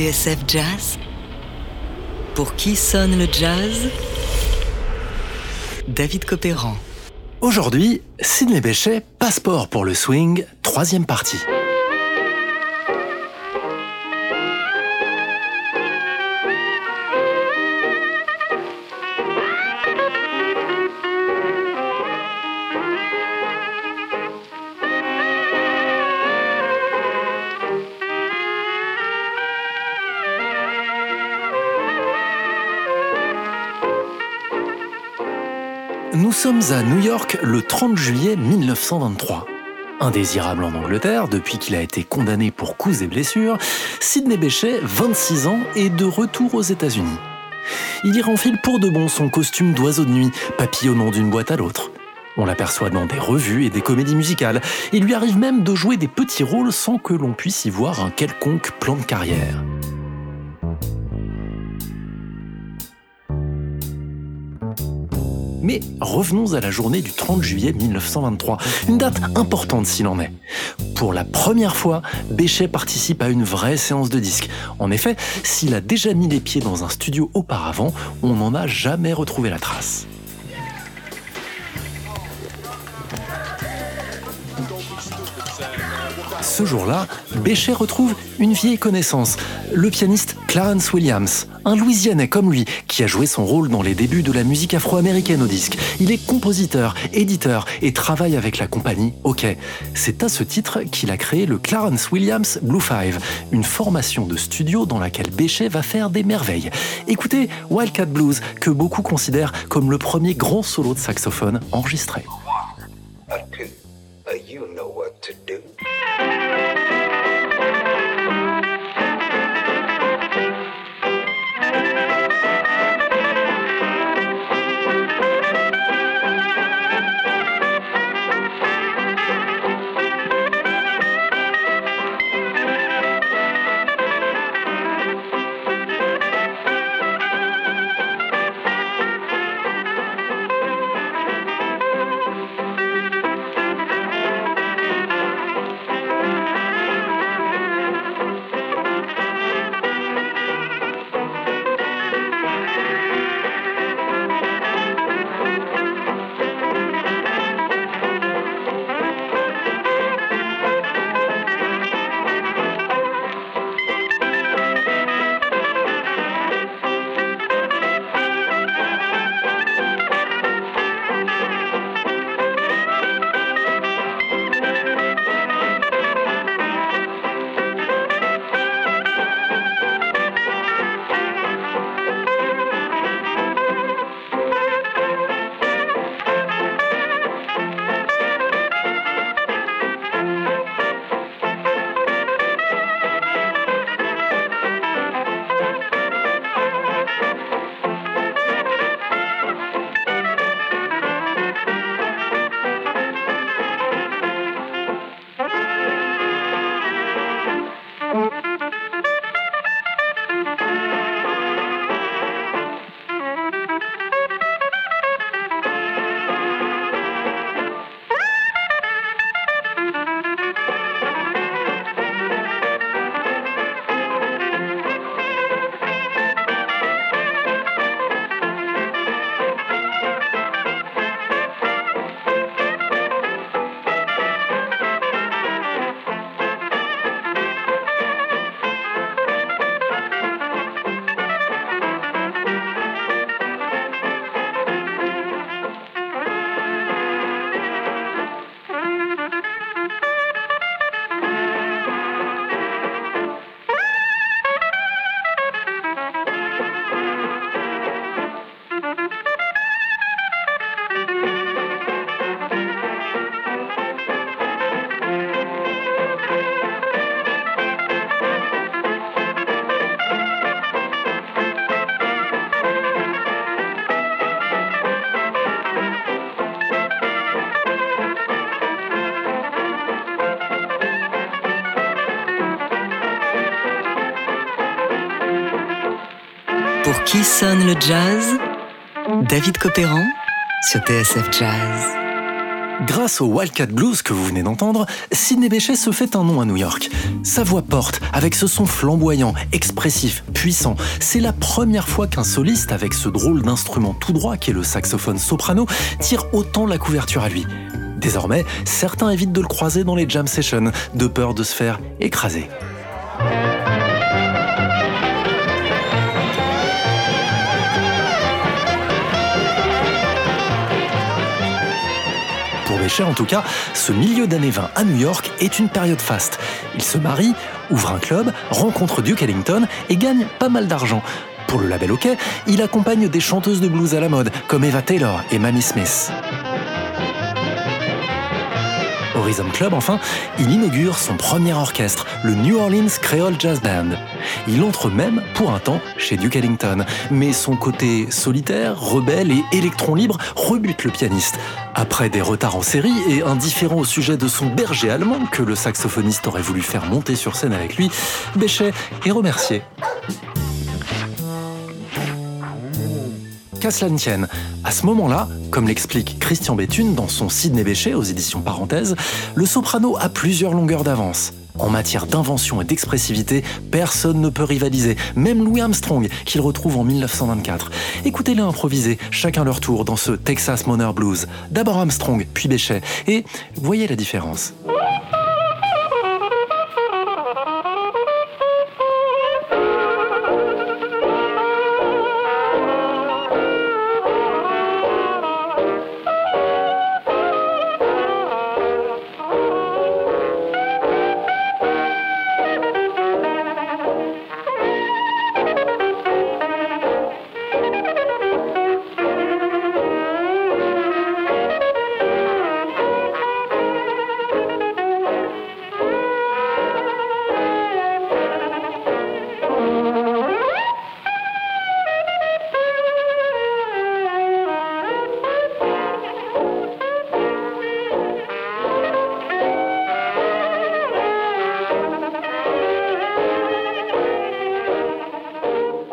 TSF Jazz Pour qui sonne le jazz? David Copéran. Aujourd'hui, Sidney Bechet, passeport pour le swing, troisième partie. À New York le 30 juillet 1923. Indésirable en Angleterre depuis qu'il a été condamné pour coups et blessures, Sidney Bechet, 26 ans, est de retour aux États-Unis. Il y renfile pour de bon son costume d'oiseau de nuit, papillonnant d'une boîte à l'autre. On l'aperçoit dans des revues et des comédies musicales. Il lui arrive même de jouer des petits rôles sans que l'on puisse y voir un quelconque plan de carrière. Mais revenons à la journée du 30 juillet 1923, une date importante s'il en est. Pour la première fois, Béchet participe à une vraie séance de disques. En effet, s'il a déjà mis les pieds dans un studio auparavant, on n'en a jamais retrouvé la trace. Ce jour-là, Béchet retrouve une vieille connaissance, le pianiste Clarence Williams, un Louisianais comme lui, qui a joué son rôle dans les débuts de la musique afro-américaine au disque. Il est compositeur, éditeur et travaille avec la compagnie OK. C'est à ce titre qu'il a créé le Clarence Williams Blue Five, une formation de studio dans laquelle Béchet va faire des merveilles. Écoutez Wildcat Blues, que beaucoup considèrent comme le premier grand solo de saxophone enregistré. Qui sonne le jazz? David Copéran sur TSF Jazz. Grâce au Wildcat Blues que vous venez d'entendre, Sidney Bechet se fait un nom à New York. Sa voix porte, avec ce son flamboyant, expressif, puissant. C'est la première fois qu'un soliste, avec ce drôle d'instrument tout droit qu'est le saxophone soprano, tire autant la couverture à lui. Désormais, certains évitent de le croiser dans les jam sessions, de peur de se faire écraser. En tout cas, ce milieu d'années 20 à New York est une période faste. Il se marie, ouvre un club, rencontre Duke Ellington et gagne pas mal d'argent. Pour le label OK, il accompagne des chanteuses de blues à la mode, comme Eva Taylor et Mamie Smith. Club, enfin, il inaugure son premier orchestre, le New Orleans Creole Jazz Band. Il entre même, pour un temps, chez Duke Ellington, mais son côté solitaire, rebelle et électron libre rebute le pianiste. Après des retards en série et indifférent au sujet de son berger allemand que le saxophoniste aurait voulu faire monter sur scène avec lui, Béchet est remercié. Qu'à cela. À ce moment-là, comme l'explique Christian Béthune dans son Sidney Béchet aux éditions Parenthèses, le soprano a plusieurs longueurs d'avance. En matière d'invention et d'expressivité, personne ne peut rivaliser, même Louis Armstrong, qu'il retrouve en 1924. Écoutez-les improviser, chacun leur tour, dans ce Texas Moner Blues. D'abord Armstrong, puis Béchet, et voyez la différence.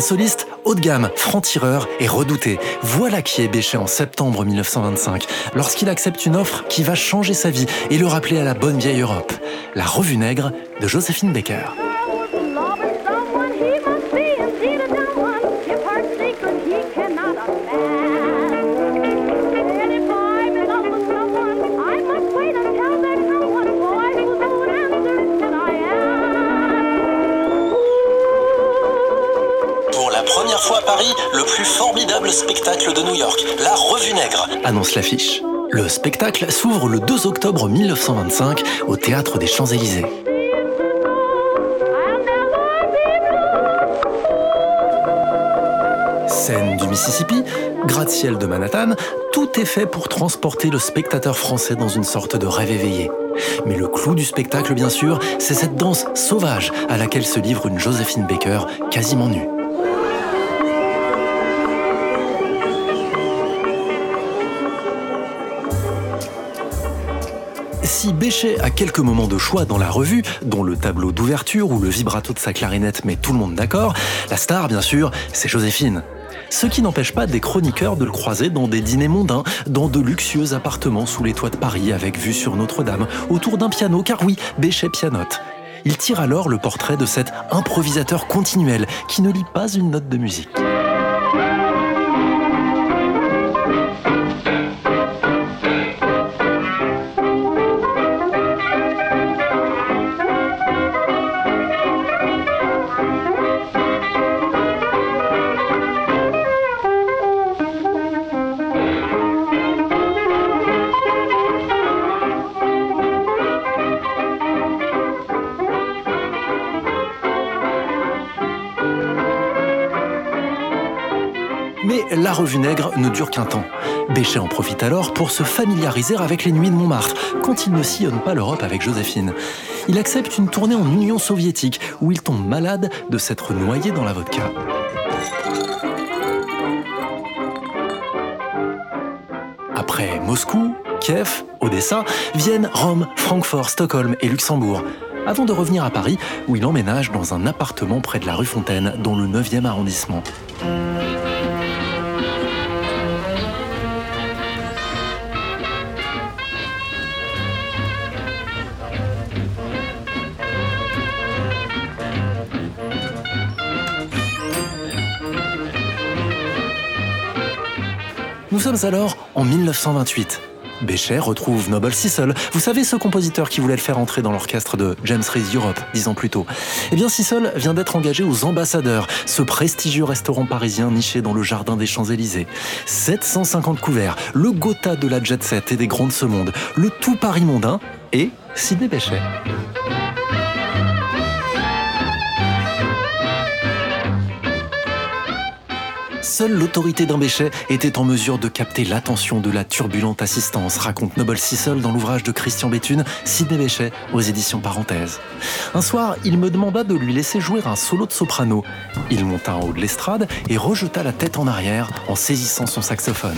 Un soliste haut de gamme, franc-tireur et redouté. Voilà qui est bêché en septembre 1925, lorsqu'il accepte une offre qui va changer sa vie et le rappeler à la bonne vieille Europe. La Revue Nègre de Joséphine Baker. Le plus formidable spectacle de New York, la Revue Nègre. Annonce l'affiche. Le spectacle s'ouvre le 2 octobre 1925 au Théâtre des Champs-Élysées. Scène du Mississippi, gratte-ciel de Manhattan, tout est fait pour transporter le spectateur français dans une sorte de rêve éveillé. Mais le clou du spectacle, bien sûr, c'est cette danse sauvage à laquelle se livre une Josephine Baker quasiment nue. Béchet a quelques moments de choix dans la revue, dont le tableau d'ouverture ou le vibrato de sa clarinette met tout le monde d'accord, la star, bien sûr, c'est Joséphine. Ce qui n'empêche pas des chroniqueurs de le croiser dans des dîners mondains, dans de luxueux appartements sous les toits de Paris avec vue sur Notre-Dame, autour d'un piano, car oui, Béchet pianote. Il tire alors le portrait de cet improvisateur continuel qui ne lit pas une note de musique. La revue Nègre ne dure qu'un temps. Béchet en profite alors pour se familiariser avec les nuits de Montmartre, quand il ne sillonne pas l'Europe avec Joséphine. Il accepte une tournée en Union soviétique, où il tombe malade de s'être noyé dans la vodka. Après Moscou, Kiev, Odessa, viennent Rome, Francfort, Stockholm et Luxembourg avant de revenir à Paris où il emménage dans un appartement près de la rue Fontaine dans le 9e arrondissement. Nous sommes alors en 1928. Béchet retrouve Noble Sissel. Vous savez ce compositeur qui voulait le faire entrer dans l'orchestre de James Reese Europe dix ans plus tôt. Eh bien, Sissel vient d'être engagé aux Ambassadeurs, ce prestigieux restaurant parisien niché dans le jardin des Champs-Élysées. 750 couverts, le Gotha de la jet set et des grands de ce monde, le tout Paris mondain et Sidney Béchet. Seule l'autorité d'un Béchet était en mesure de capter l'attention de la turbulente assistance, raconte Noble Sissel dans l'ouvrage de Christian Béthune, Sidney Béchet, aux éditions Parenthèses. Un soir, il me demanda de lui laisser jouer un solo de soprano. Il monta en haut de l'estrade et rejeta la tête en arrière en saisissant son saxophone.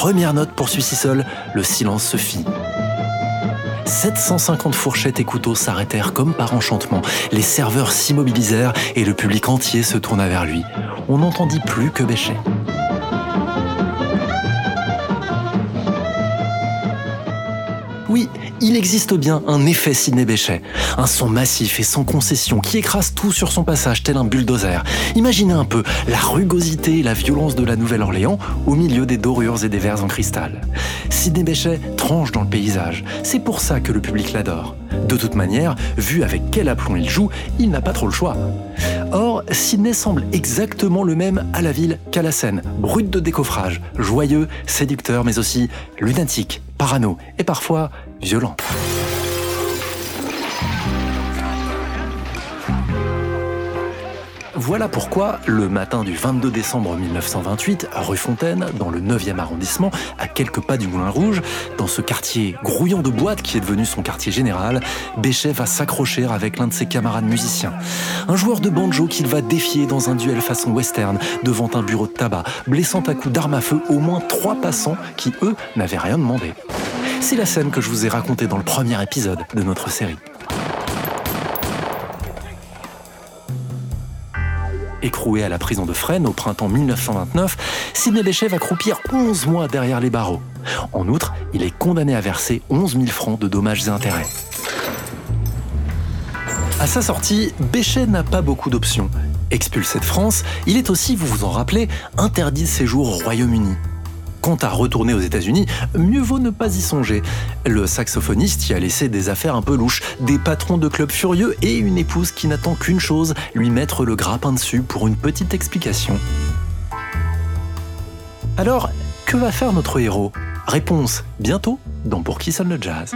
Première note poursuit Sissel, le silence se fit. 750 fourchettes et couteaux s'arrêtèrent comme par enchantement. Les serveurs s'immobilisèrent et le public entier se tourna vers lui. On n'entendit plus que Béchet. Oui, il existe bien un effet Sidney Béchet, un son massif et sans concession qui écrase tout sur son passage tel un bulldozer. Imaginez un peu la rugosité et la violence de la Nouvelle-Orléans au milieu des dorures et des verres en cristal. Sidney Béchet tranche dans le paysage, c'est pour ça que le public l'adore. De toute manière, vu avec quel aplomb il joue, il n'a pas trop le choix. Or, Sidney semble exactement le même à la ville qu'à la scène, brut de décoffrage, joyeux, séducteur, mais aussi lunatique, parano et parfois violent. Voilà pourquoi, le matin du 22 décembre 1928, à rue Fontaine, dans le 9e arrondissement, à quelques pas du Moulin Rouge, dans ce quartier grouillant de boîtes qui est devenu son quartier général, Béchet va s'accrocher avec l'un de ses camarades musiciens. Un joueur de banjo qu'il va défier dans un duel façon western devant un bureau de tabac, blessant à coups d'arme à feu au moins trois passants qui, eux, n'avaient rien demandé. C'est la scène que je vous ai racontée dans le premier épisode de notre série. Écroué à la prison de Fresnes au printemps 1929, Sidney Béchet va croupir 11 mois derrière les barreaux. En outre, il est condamné à verser 11 000 francs de dommages et intérêts. À sa sortie, Béchet n'a pas beaucoup d'options. Expulsé de France, il est aussi, vous vous en rappelez, interdit de séjour au Royaume-Uni. Quant à retourner aux États-Unis, mieux vaut ne pas y songer. Le saxophoniste y a laissé des affaires un peu louches, des patrons de clubs furieux et une épouse qui n'attend qu'une chose, lui mettre le grappin dessus pour une petite explication. Alors, que va faire notre héros? Réponse bientôt dans Pour qui sonne le jazz.